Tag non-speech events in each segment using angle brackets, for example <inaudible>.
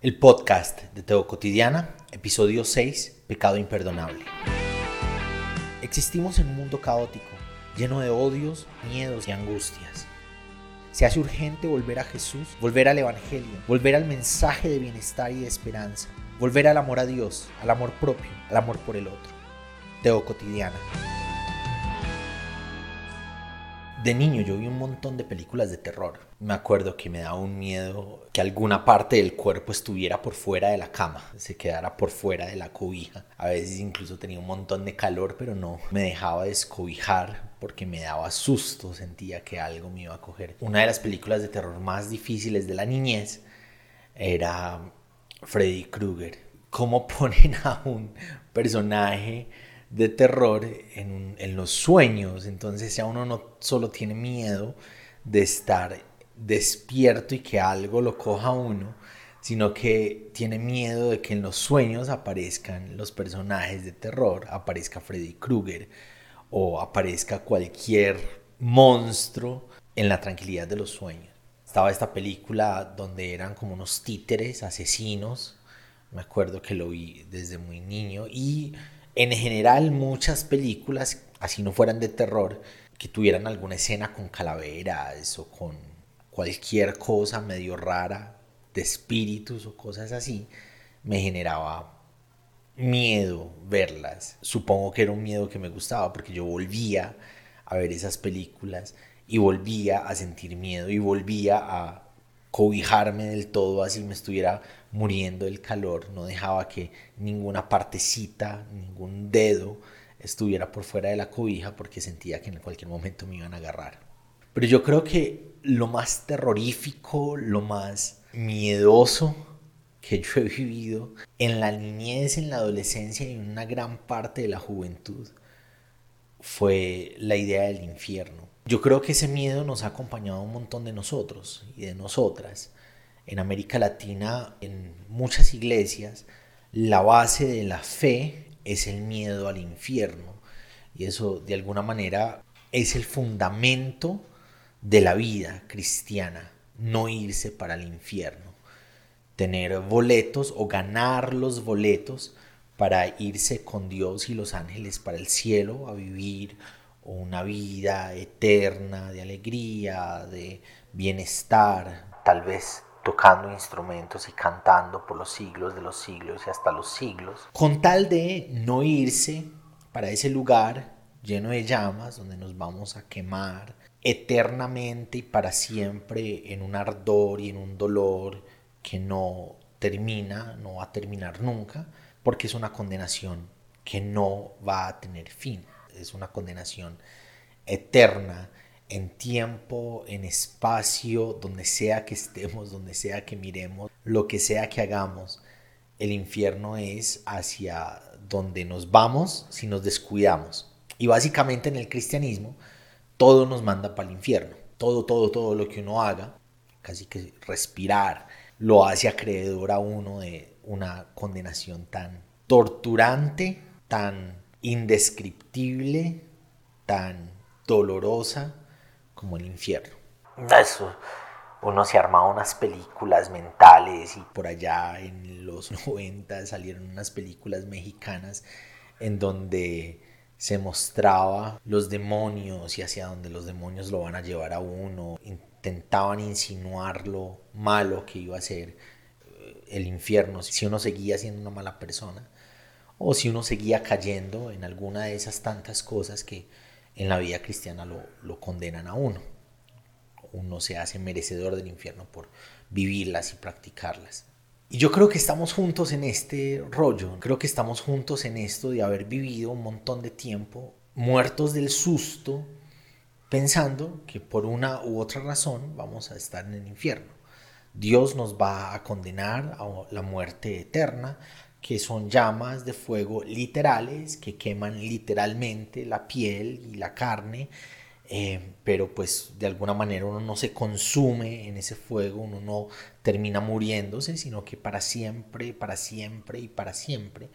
El podcast de Teo Cotidiana, episodio 6, Pecado Imperdonable. Existimos en un mundo caótico, lleno de odios, miedos y angustias. Se hace urgente volver a Jesús, volver al Evangelio, volver al mensaje de bienestar y de esperanza, volver al amor a Dios, al amor propio, al amor por el otro. Teo Cotidiana. De niño yo vi un montón de películas de terror. Me acuerdo que me daba un miedo que alguna parte del cuerpo estuviera por fuera de la cama, se quedara por fuera de la cobija. A veces incluso tenía un montón de calor, pero no me dejaba descobijar porque me daba susto, sentía que algo me iba a coger. Una de las películas de terror más difíciles de la niñez era Freddy Krueger. ¿Cómo <laughs> ponen a un personaje de terror en, en, los sueños. Entonces ya uno no solo tiene miedo de estar despierto y que algo lo coja uno, sino que tiene miedo de que en los sueños aparezcan los personajes de terror, aparezca Freddy Krueger o aparezca cualquier monstruo en la tranquilidad de los sueños. Estaba esta película donde eran como unos títeres asesinos, me acuerdo que lo vi desde muy niño y en general muchas películas, así no fueran de terror, que tuvieran alguna escena con calaveras o con cualquier cosa medio rara de espíritus o cosas así, me generaba miedo verlas. Supongo que era un miedo que me gustaba porque yo volvía a ver esas películas y volvía a sentir miedo y volvía a cobijarme del todo así me estuviera muriendo del calor, no dejaba que ninguna partecita, ningún dedo estuviera por fuera de la cobija porque sentía que en cualquier momento me iban a agarrar. Pero yo creo que lo más terrorífico, lo más miedoso que yo he vivido en la niñez, en la adolescencia y en una gran parte de la juventud fue la idea del infierno. Yo creo que ese miedo nos ha acompañado a un montón de nosotros y de nosotras en América Latina, en muchas iglesias, la base de la fe es el miedo al infierno. Y eso de alguna manera es el fundamento de la vida cristiana, no irse para el infierno. Tener boletos o ganar los boletos para irse con Dios y los ángeles para el cielo a vivir una vida eterna de alegría, de bienestar, tal vez tocando instrumentos y cantando por los siglos de los siglos y hasta los siglos, con tal de no irse para ese lugar lleno de llamas donde nos vamos a quemar eternamente y para siempre en un ardor y en un dolor que no termina, no va a terminar nunca, porque es una condenación que no va a tener fin, es una condenación eterna en tiempo, en espacio, donde sea que estemos, donde sea que miremos, lo que sea que hagamos, el infierno es hacia donde nos vamos si nos descuidamos. Y básicamente en el cristianismo todo nos manda para el infierno. Todo, todo, todo lo que uno haga, casi que respirar, lo hace acreedor a uno de una condenación tan torturante, tan indescriptible, tan dolorosa como el infierno. Eso, uno se armaba unas películas mentales y por allá en los <laughs> 90 salieron unas películas mexicanas en donde se mostraba los demonios y hacia donde los demonios lo van a llevar a uno. Intentaban insinuar lo malo que iba a ser eh, el infierno si uno seguía siendo una mala persona o si uno seguía cayendo en alguna de esas tantas cosas que en la vida cristiana lo, condenan a uno. Uno se hace merecedor del infierno por vivirlas y practicarlas. Y yo creo que estamos juntos en este rollo, creo que estamos juntos en esto de haber vivido un montón de tiempo muertos del susto, pensando que por una u otra razón vamos a estar en el infierno. Dios nos va a condenar a la muerte eterna, que son llamas de fuego literales que queman literalmente la piel y la carne, eh, pero pues de alguna manera uno no se consume en ese fuego, uno no termina muriéndose, sino que para siempre, para siempre y para siempre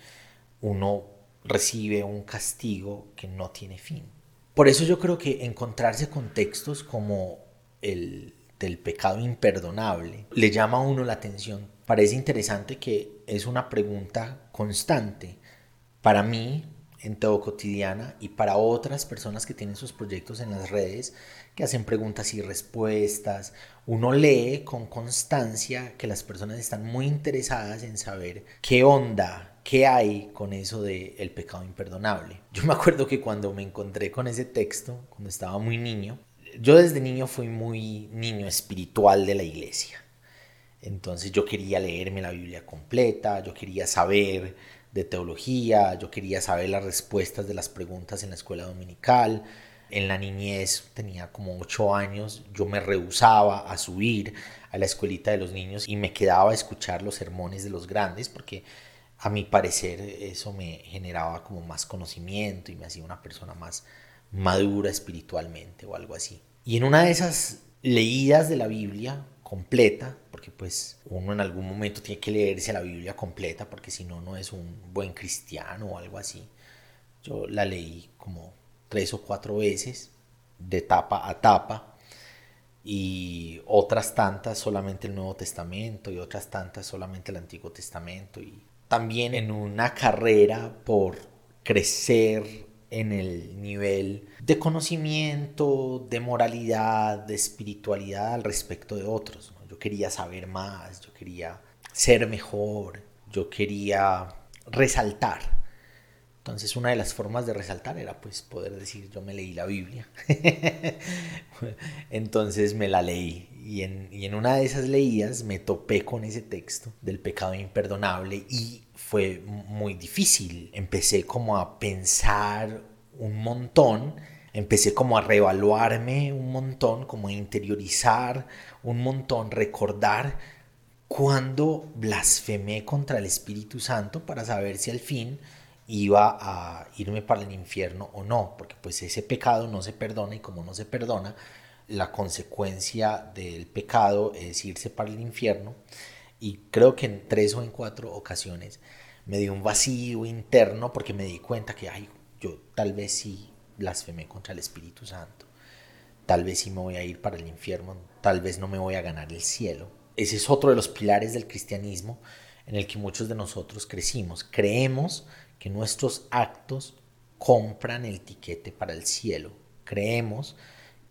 uno recibe un castigo que no tiene fin. Por eso yo creo que encontrarse con textos como el del pecado imperdonable le llama a uno la atención parece interesante que es una pregunta constante para mí en todo cotidiana y para otras personas que tienen sus proyectos en las redes que hacen preguntas y respuestas. Uno lee con constancia que las personas están muy interesadas en saber qué onda, qué hay con eso de el pecado imperdonable. Yo me acuerdo que cuando me encontré con ese texto, cuando estaba muy niño, yo desde niño fui muy niño espiritual de la iglesia. Entonces yo quería leerme la Biblia completa, yo quería saber de teología, yo quería saber las respuestas de las preguntas en la escuela dominical. En la niñez, tenía como ocho años, yo me rehusaba a subir a la escuelita de los niños y me quedaba a escuchar los sermones de los grandes porque a mi parecer eso me generaba como más conocimiento y me hacía una persona más madura espiritualmente o algo así. Y en una de esas leídas de la Biblia completa, porque pues uno en algún momento tiene que leerse la Biblia completa, porque si no, no es un buen cristiano o algo así. Yo la leí como tres o cuatro veces, de tapa a tapa, y otras tantas solamente el Nuevo Testamento, y otras tantas solamente el Antiguo Testamento, y también en una carrera por crecer en el nivel de conocimiento, de moralidad, de espiritualidad al respecto de otros. Yo quería saber más, yo quería ser mejor, yo quería resaltar. Entonces una de las formas de resaltar era pues poder decir yo me leí la Biblia. <laughs> Entonces me la leí y en, y en una de esas leídas me topé con ese texto del pecado imperdonable y fue muy difícil. Empecé como a pensar un montón, empecé como a reevaluarme un montón, como a interiorizar un montón, recordar cuando blasfemé contra el Espíritu Santo para saber si al fin iba a irme para el infierno o no, porque pues ese pecado no se perdona y como no se perdona, la consecuencia del pecado es irse para el infierno. Y creo que en tres o en cuatro ocasiones me dio un vacío interno porque me di cuenta que, ay, yo tal vez sí blasfemé contra el Espíritu Santo, tal vez sí me voy a ir para el infierno, tal vez no me voy a ganar el cielo. Ese es otro de los pilares del cristianismo en el que muchos de nosotros crecimos. Creemos que nuestros actos compran el tiquete para el cielo. Creemos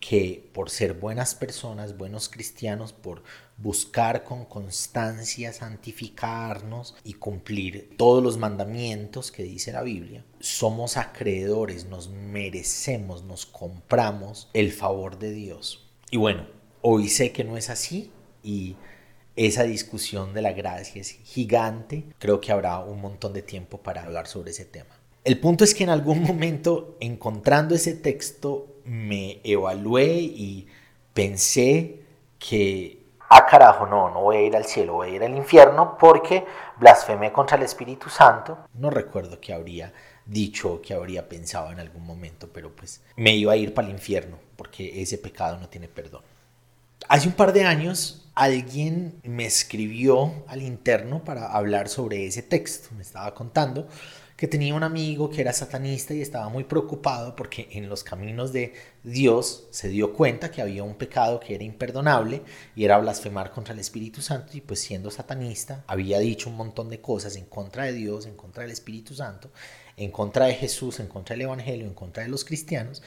que por ser buenas personas, buenos cristianos, por buscar con constancia santificarnos y cumplir todos los mandamientos que dice la Biblia, somos acreedores, nos merecemos, nos compramos el favor de Dios. Y bueno, hoy sé que no es así y esa discusión de la gracia es gigante. Creo que habrá un montón de tiempo para hablar sobre ese tema. El punto es que en algún <laughs> momento, encontrando ese texto, me evalué y pensé que, ah carajo, no, no voy a ir al cielo, voy a ir al infierno porque blasfemé contra el Espíritu Santo. No recuerdo que habría dicho, que habría pensado en algún momento, pero pues me iba a ir para el infierno porque ese pecado no tiene perdón. Hace un par de años alguien me escribió al interno para hablar sobre ese texto, me estaba contando que tenía un amigo que era satanista y estaba muy preocupado porque en los caminos de Dios se dio cuenta que había un pecado que era imperdonable y era blasfemar contra el Espíritu Santo y pues siendo satanista había dicho un montón de cosas en contra de Dios, en contra del Espíritu Santo, en contra de Jesús, en contra del Evangelio, en contra de los cristianos,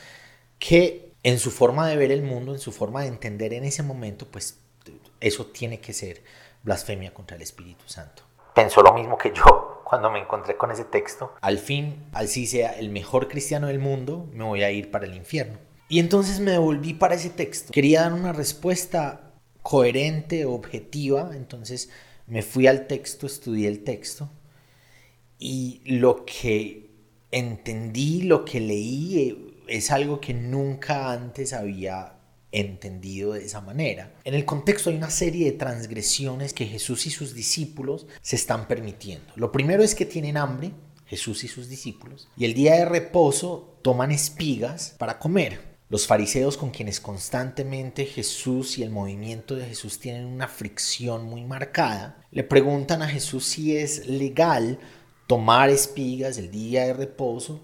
que en su forma de ver el mundo, en su forma de entender en ese momento, pues eso tiene que ser blasfemia contra el Espíritu Santo. Pensó lo mismo que yo <laughs> cuando me encontré con ese texto. Al fin, así sea el mejor cristiano del mundo, me voy a ir para el infierno. Y entonces me devolví para ese texto. Quería dar una respuesta coherente, objetiva, entonces me fui al texto, estudié el texto y lo que entendí, lo que leí eh, es algo que nunca antes había entendido de esa manera. En el contexto hay una serie de transgresiones que Jesús y sus discípulos se están permitiendo. Lo primero es que tienen hambre, Jesús y sus discípulos, y el día de reposo toman espigas para comer. Los fariseos con quienes constantemente Jesús y el movimiento de Jesús tienen una fricción muy marcada, le preguntan a Jesús si es legal tomar espigas el día de reposo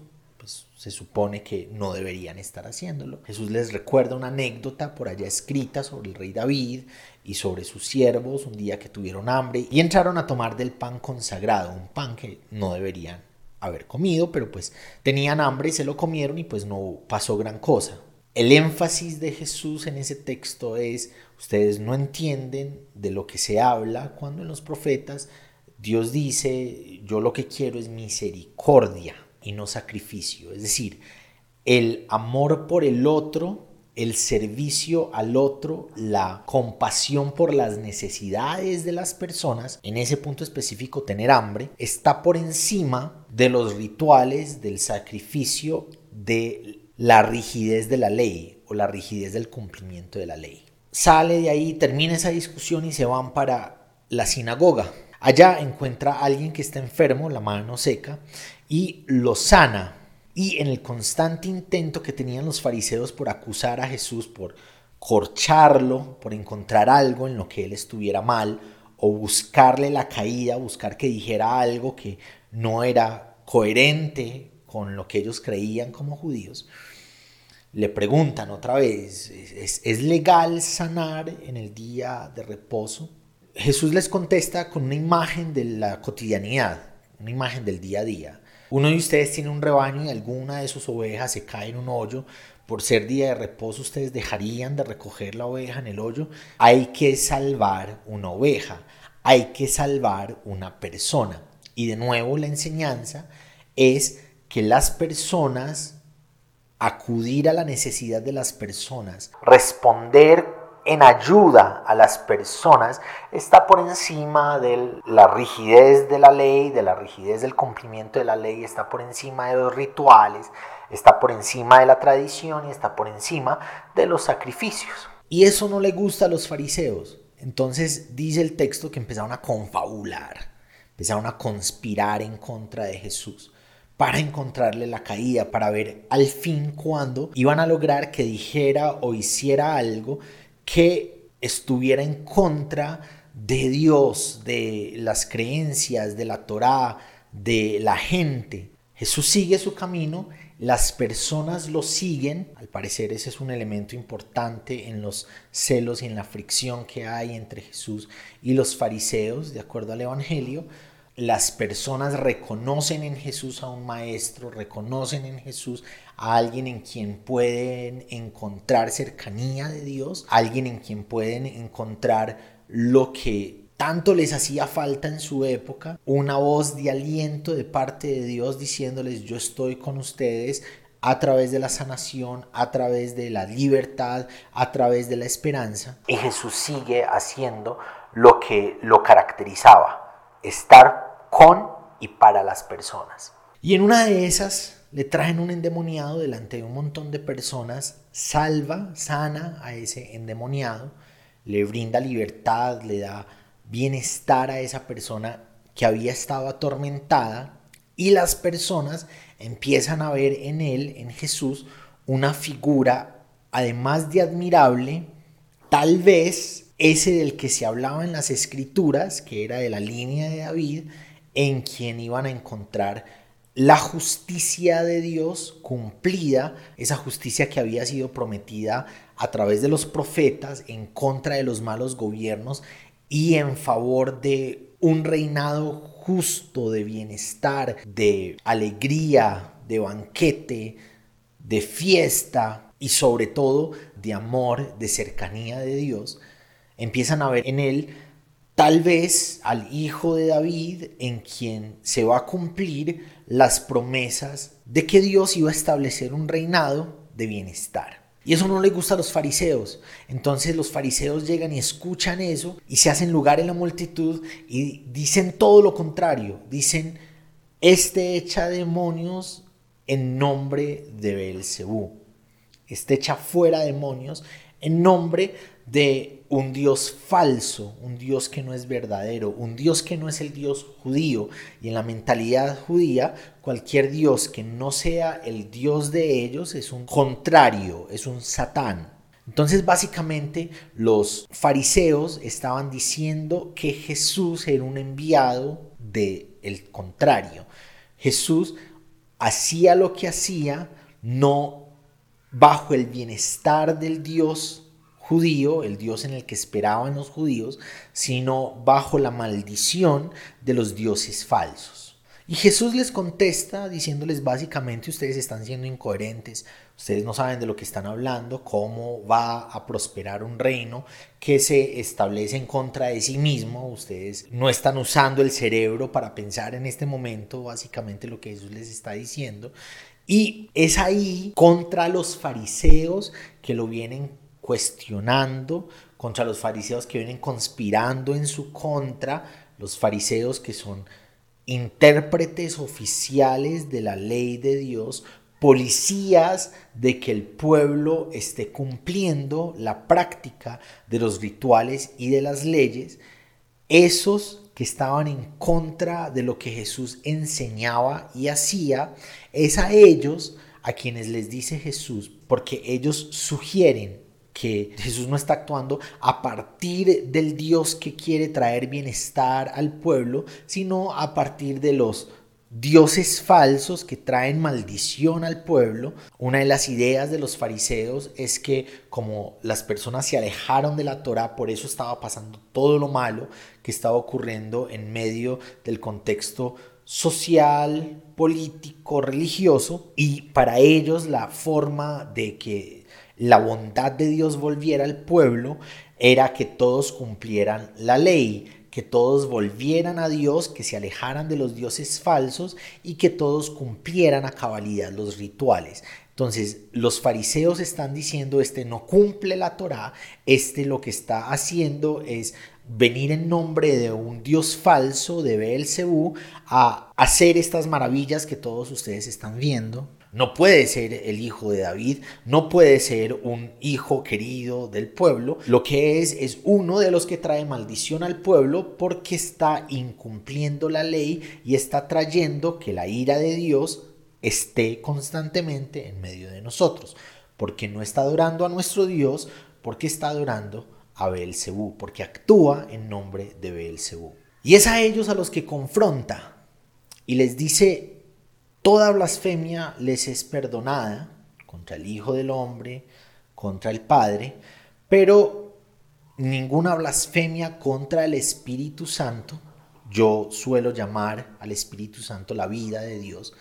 se supone que no deberían estar haciéndolo. Jesús les recuerda una anécdota por allá escrita sobre el rey David y sobre sus siervos un día que tuvieron hambre y entraron a tomar del pan consagrado, un pan que no deberían haber comido, pero pues tenían hambre y se lo comieron y pues no pasó gran cosa. El énfasis de Jesús en ese texto es, ustedes no entienden de lo que se habla cuando en los profetas Dios dice, yo lo que quiero es misericordia y no sacrificio. Es decir, el amor por el otro, el servicio al otro, la compasión por las necesidades de las personas, en ese punto específico tener hambre, está por encima de los rituales, del sacrificio, de la rigidez de la ley o la rigidez del cumplimiento de la ley. Sale de ahí, termina esa discusión y se van para la sinagoga. Allá encuentra a alguien que está enfermo, la mano seca, y lo sana. Y en el constante intento que tenían los fariseos por acusar a Jesús, por corcharlo, por encontrar algo en lo que él estuviera mal, o buscarle la caída, buscar que dijera algo que no era coherente con lo que ellos creían como judíos, le preguntan otra vez, ¿es, legal sanar en el día de reposo? Jesús les contesta con una imagen de la cotidianidad, una imagen del día a día. Uno de ustedes tiene un rebaño y alguna de sus ovejas se cae en un hoyo. Por ser día de reposo, ustedes dejarían de recoger la oveja en el hoyo. Hay que salvar una oveja, hay que salvar una persona. Y de nuevo la enseñanza es que las personas, acudir a la necesidad de las personas, responder en ayuda a las personas está por encima de la rigidez de la ley, de la rigidez del cumplimiento de la ley, está por encima de los rituales, está por encima de la tradición y está por encima de los sacrificios. Y eso no le gusta a los fariseos. Entonces dice el texto que empezaron a confabular, empezaron a conspirar en contra de Jesús para encontrarle la caída, para ver al fin cuándo iban a lograr que dijera o hiciera algo que estuviera en contra de Dios, de las creencias, de la Torá, de la gente. Jesús sigue su camino, las personas lo siguen, al parecer ese es un elemento importante en los celos y en la fricción que hay entre Jesús y los fariseos, de acuerdo al Evangelio, las personas reconocen en Jesús a un maestro, reconocen en Jesús a alguien en quien pueden encontrar cercanía de Dios, alguien en quien pueden encontrar lo que tanto les hacía falta en su época, una voz de aliento de parte de Dios diciéndoles yo estoy con ustedes a través de la sanación, a través de la libertad, a través de la esperanza. Y Jesús sigue haciendo lo que lo caracterizaba, estar con y para las personas. Y en una de esas le traen un endemoniado delante de un montón de personas, salva, sana a ese endemoniado, le brinda libertad, le da bienestar a esa persona que había estado atormentada y las personas empiezan a ver en él, en Jesús, una figura, además de admirable, tal vez ese del que se hablaba en las escrituras, que era de la línea de David, en quien iban a encontrar la justicia de Dios cumplida, esa justicia que había sido prometida a través de los profetas en contra de los malos gobiernos y en favor de un reinado justo de bienestar, de alegría, de banquete, de fiesta y sobre todo de amor, de cercanía de Dios, empiezan a ver en él tal vez al hijo de David en quien se va a cumplir las promesas de que Dios iba a establecer un reinado de bienestar. Y eso no le gusta a los fariseos. Entonces los fariseos llegan y escuchan eso y se hacen lugar en la multitud y dicen todo lo contrario. Dicen, este echa demonios en nombre de Belcebú. Este echa fuera demonios en nombre de un Dios falso, un Dios que no es verdadero, un Dios que no es el Dios judío. Y en la mentalidad judía, cualquier Dios que no sea el Dios de ellos es un contrario, es un satán. Entonces básicamente los fariseos estaban diciendo que Jesús era un enviado de el contrario. Jesús hacía lo que hacía no bajo el bienestar del Dios judío, el Dios en el que esperaban los judíos, sino bajo la maldición de los dioses falsos. Y Jesús les contesta diciéndoles básicamente ustedes están siendo incoherentes, ustedes no saben de lo que están hablando, cómo va a prosperar un reino que se establece en contra de sí mismo, ustedes no están usando el cerebro para pensar en este momento básicamente lo que Jesús les está diciendo. Y es ahí contra los fariseos que lo vienen cuestionando, contra los fariseos que vienen conspirando en su contra, los fariseos que son intérpretes oficiales de la ley de Dios, policías de que el pueblo esté cumpliendo la práctica de los rituales y de las leyes, esos que estaban en contra de lo que Jesús enseñaba y hacía, es a ellos a quienes les dice Jesús, porque ellos sugieren que Jesús no está actuando a partir del Dios que quiere traer bienestar al pueblo, sino a partir de los dioses falsos que traen maldición al pueblo. Una de las ideas de los fariseos es que como las personas se alejaron de la Torah, por eso estaba pasando todo lo malo que estaba ocurriendo en medio del contexto social, político, religioso, y para ellos la forma de que la bondad de Dios volviera al pueblo era que todos cumplieran la ley, que todos volvieran a Dios, que se alejaran de los dioses falsos y que todos cumplieran a cabalidad los rituales. Entonces, los fariseos están diciendo, este no cumple la Torá, este lo que está haciendo es venir en nombre de un dios falso de Beelzebú a hacer estas maravillas que todos ustedes están viendo. No puede ser el hijo de David, no puede ser un hijo querido del pueblo. Lo que es es uno de los que trae maldición al pueblo porque está incumpliendo la ley y está trayendo que la ira de Dios esté constantemente en medio de nosotros. Porque no está adorando a nuestro Dios, porque está adorando a Beelzebú, porque actúa en nombre de Beelzebú. Y es a ellos a los que confronta y les dice Toda blasfemia les es perdonada contra el Hijo del Hombre, contra el Padre, pero ninguna blasfemia contra el Espíritu Santo. Yo suelo llamar al Espíritu Santo la vida de Dios.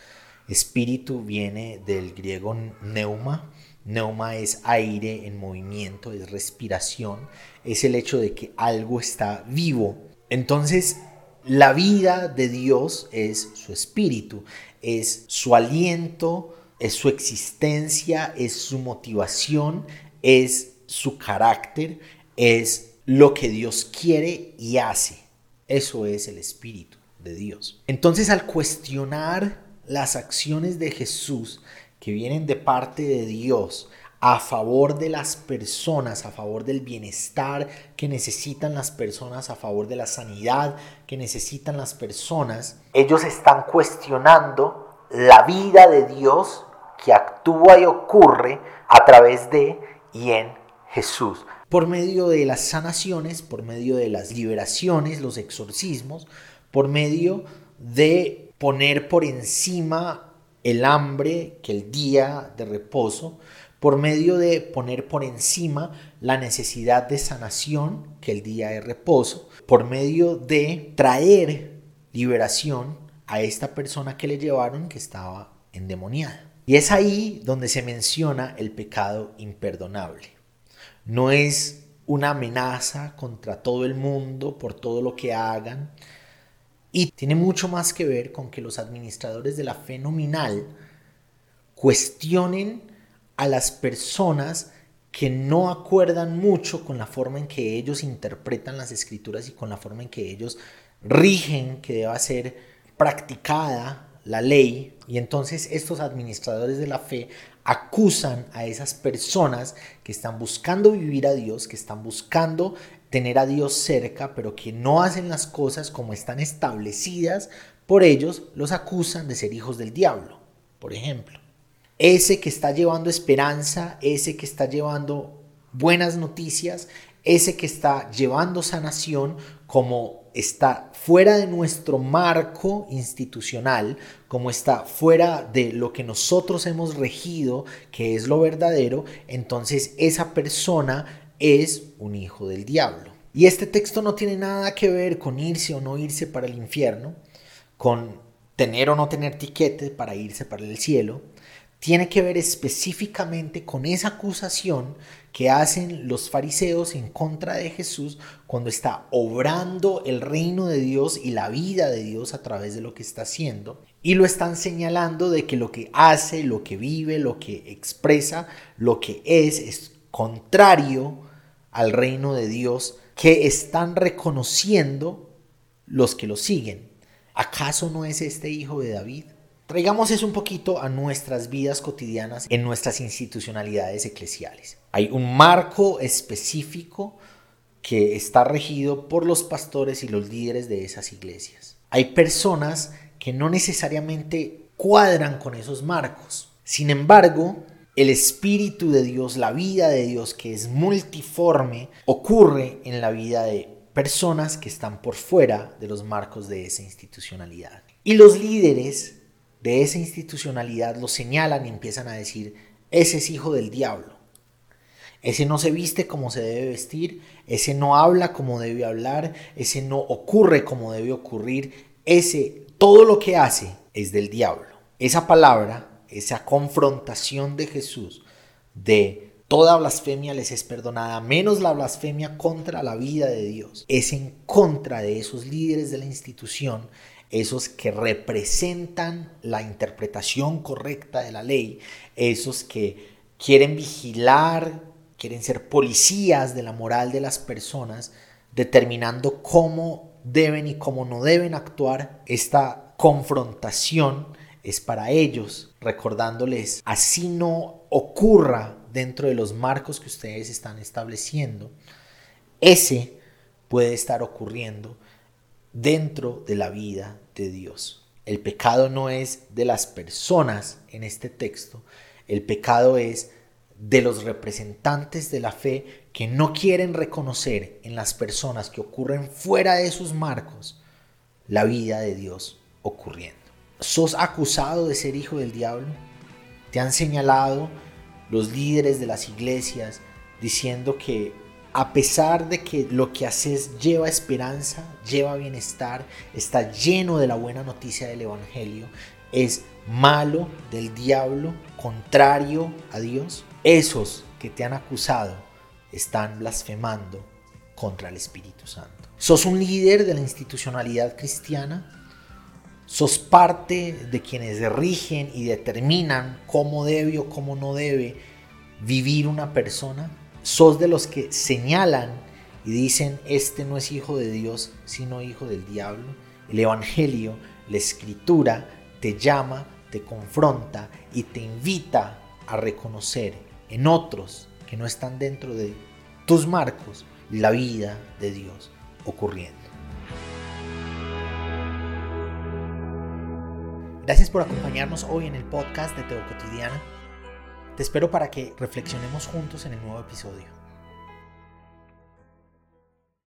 Espíritu viene del griego neuma. Neuma es aire en movimiento, es respiración, es el hecho de que algo está vivo. Entonces, la vida de Dios es su espíritu, es su aliento, es su existencia, es su motivación, es su carácter, es lo que Dios quiere y hace. Eso es el espíritu de Dios. Entonces al cuestionar las acciones de Jesús que vienen de parte de Dios, a favor de las personas, a favor del bienestar que necesitan las personas, a favor de la sanidad que necesitan las personas, ellos están cuestionando la vida de Dios que actúa y ocurre a través de y en Jesús. Por medio de las sanaciones, por medio de las liberaciones, los exorcismos, por medio de poner por encima el hambre que el día de reposo, por medio de poner por encima la necesidad de sanación, que el día de reposo, por medio de traer liberación a esta persona que le llevaron que estaba endemoniada. Y es ahí donde se menciona el pecado imperdonable. No es una amenaza contra todo el mundo por todo lo que hagan. Y tiene mucho más que ver con que los administradores de la fe nominal cuestionen a las personas que no acuerdan mucho con la forma en que ellos interpretan las escrituras y con la forma en que ellos rigen que deba ser practicada la ley. Y entonces estos administradores de la fe acusan a esas personas que están buscando vivir a Dios, que están buscando tener a Dios cerca, pero que no hacen las cosas como están establecidas por ellos, los acusan de ser hijos del diablo, por ejemplo ese que está llevando esperanza, ese que está llevando buenas noticias, ese que está llevando sanación como está fuera de nuestro marco institucional, como está fuera de lo que nosotros hemos regido, que es lo verdadero, entonces esa persona es un hijo del diablo. Y este texto no tiene nada que ver con irse o no irse para el infierno, con tener o no tener tiquete para irse para el cielo, tiene que ver específicamente con esa acusación que hacen los fariseos en contra de Jesús cuando está obrando el reino de Dios y la vida de Dios a través de lo que está haciendo. Y lo están señalando de que lo que hace, lo que vive, lo que expresa, lo que es, es contrario al reino de Dios que están reconociendo los que lo siguen. ¿Acaso no es este hijo de David? Traigamos eso un poquito a nuestras vidas cotidianas en nuestras institucionalidades eclesiales. Hay un marco específico que está regido por los pastores y los líderes de esas iglesias. Hay personas que no necesariamente cuadran con esos marcos. Sin embargo, el Espíritu de Dios, la vida de Dios, que es multiforme, ocurre en la vida de personas que están por fuera de los marcos de esa institucionalidad. Y los líderes de esa institucionalidad lo señalan y empiezan a decir, ese es hijo del diablo. Ese no se viste como se debe vestir, ese no habla como debe hablar, ese no ocurre como debe ocurrir, ese todo lo que hace es del diablo. Esa palabra, esa confrontación de Jesús de toda blasfemia les es perdonada, menos la blasfemia contra la vida de Dios, es en contra de esos líderes de la institución esos que representan la interpretación correcta de la ley, esos que quieren vigilar, quieren ser policías de la moral de las personas, determinando cómo deben y cómo no deben actuar. Esta confrontación es para ellos, recordándoles, así no ocurra dentro de los marcos que ustedes están estableciendo, ese puede estar ocurriendo dentro de la vida de Dios. El pecado no es de las personas en este texto, el pecado es de los representantes de la fe que no quieren reconocer en las personas que ocurren fuera de sus marcos la vida de Dios ocurriendo. ¿Sos acusado de ser hijo del diablo? ¿Te han señalado los líderes de las iglesias diciendo que a pesar de que lo que haces lleva esperanza, lleva bienestar, está lleno de la buena noticia del Evangelio, es malo del diablo, contrario a Dios, esos que te han acusado están blasfemando contra el Espíritu Santo. ¿Sos un líder de la institucionalidad cristiana? ¿Sos parte de quienes rigen y determinan cómo debe o cómo no debe vivir una persona? Sos de los que señalan y dicen, este no es hijo de Dios, sino hijo del diablo. El Evangelio, la escritura, te llama, te confronta y te invita a reconocer en otros que no están dentro de tus marcos la vida de Dios ocurriendo. Gracias por acompañarnos hoy en el podcast de Teo Cotidiana. Te espero para que reflexionemos juntos en el nuevo episodio.